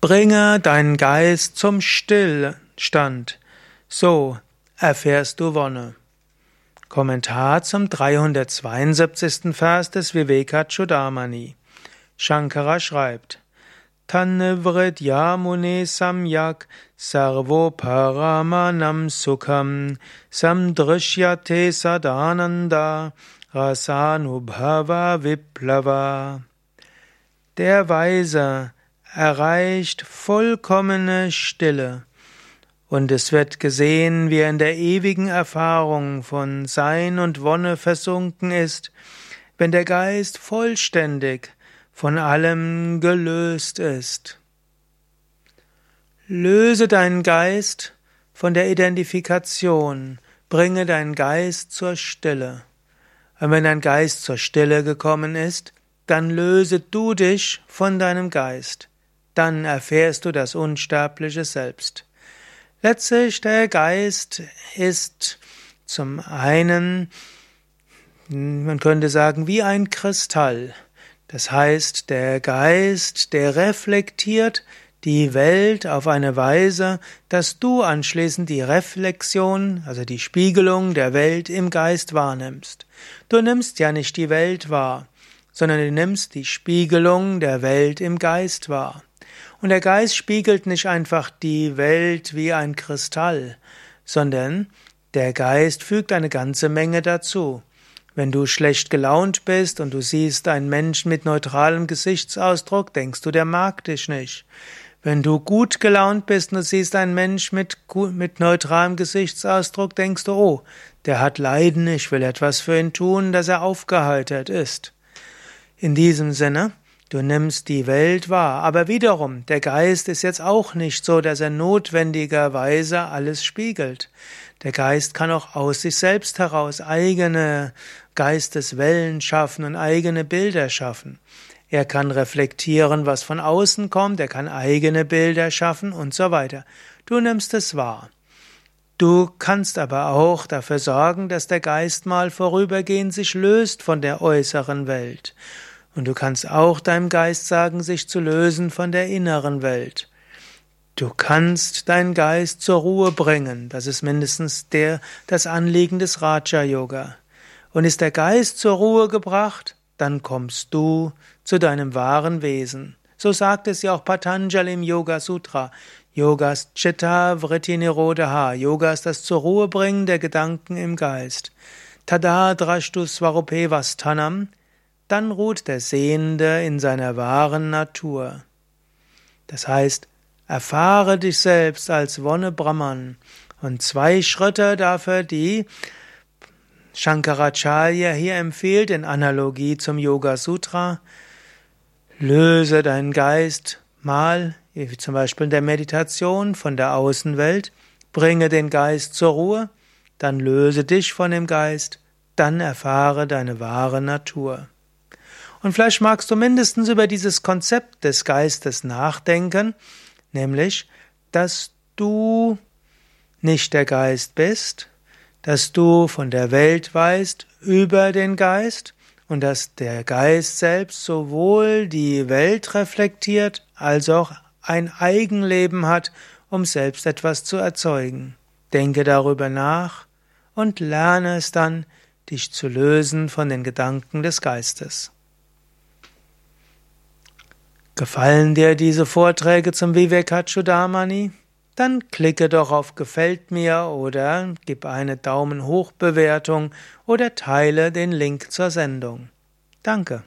Bringe deinen Geist zum Stillstand. So erfährst du Wonne. Kommentar zum 372. Vers des Vivekachudamani. Shankara schreibt, Tanvrit Yamune Samyak Sarvo Paramanam Sukham Samdrishyate Sadananda Rasanubhava Viplava. Der Weise erreicht vollkommene Stille. Und es wird gesehen, wie er in der ewigen Erfahrung von Sein und Wonne versunken ist, wenn der Geist vollständig von allem gelöst ist. Löse deinen Geist von der Identifikation, bringe deinen Geist zur Stille. Und wenn dein Geist zur Stille gekommen ist, dann löse du dich von deinem Geist dann erfährst du das unsterbliche Selbst. Letztlich der Geist ist zum einen, man könnte sagen, wie ein Kristall. Das heißt, der Geist, der reflektiert die Welt auf eine Weise, dass du anschließend die Reflexion, also die Spiegelung der Welt im Geist wahrnimmst. Du nimmst ja nicht die Welt wahr, sondern du nimmst die Spiegelung der Welt im Geist wahr. Und der Geist spiegelt nicht einfach die Welt wie ein Kristall, sondern der Geist fügt eine ganze Menge dazu. Wenn du schlecht gelaunt bist und du siehst einen Menschen mit neutralem Gesichtsausdruck, denkst du, der mag dich nicht. Wenn du gut gelaunt bist und du siehst einen Mensch mit, mit neutralem Gesichtsausdruck, denkst du, oh, der hat Leiden, ich will etwas für ihn tun, dass er aufgeheitert ist. In diesem Sinne, Du nimmst die Welt wahr, aber wiederum, der Geist ist jetzt auch nicht so, dass er notwendigerweise alles spiegelt. Der Geist kann auch aus sich selbst heraus eigene Geisteswellen schaffen und eigene Bilder schaffen. Er kann reflektieren, was von außen kommt, er kann eigene Bilder schaffen und so weiter. Du nimmst es wahr. Du kannst aber auch dafür sorgen, dass der Geist mal vorübergehend sich löst von der äußeren Welt. Und du kannst auch deinem Geist sagen, sich zu lösen von der inneren Welt. Du kannst deinen Geist zur Ruhe bringen. Das ist mindestens der, das Anliegen des Raja Yoga. Und ist der Geist zur Ruhe gebracht, dann kommst du zu deinem wahren Wesen. So sagt es ja auch Patanjali im Yoga Sutra. Yogas Chitta Vritti Nirodha. Yoga ist das zur Ruhe bringen der Gedanken im Geist. Tada drashtu svarupe vastanam dann ruht der Sehende in seiner wahren Natur. Das heißt, erfahre dich selbst als Wonne Brahman und zwei Schritte dafür, die Shankaracharya hier empfiehlt in Analogie zum Yoga Sutra. Löse deinen Geist mal, wie zum Beispiel in der Meditation, von der Außenwelt, bringe den Geist zur Ruhe, dann löse dich von dem Geist, dann erfahre deine wahre Natur. Und vielleicht magst du mindestens über dieses Konzept des Geistes nachdenken, nämlich, dass du nicht der Geist bist, dass du von der Welt weißt über den Geist und dass der Geist selbst sowohl die Welt reflektiert als auch ein Eigenleben hat, um selbst etwas zu erzeugen. Denke darüber nach und lerne es dann, dich zu lösen von den Gedanken des Geistes. Gefallen dir diese Vorträge zum Vivekachudamani? Dann klicke doch auf Gefällt mir oder gib eine Daumen hoch Bewertung oder teile den Link zur Sendung. Danke.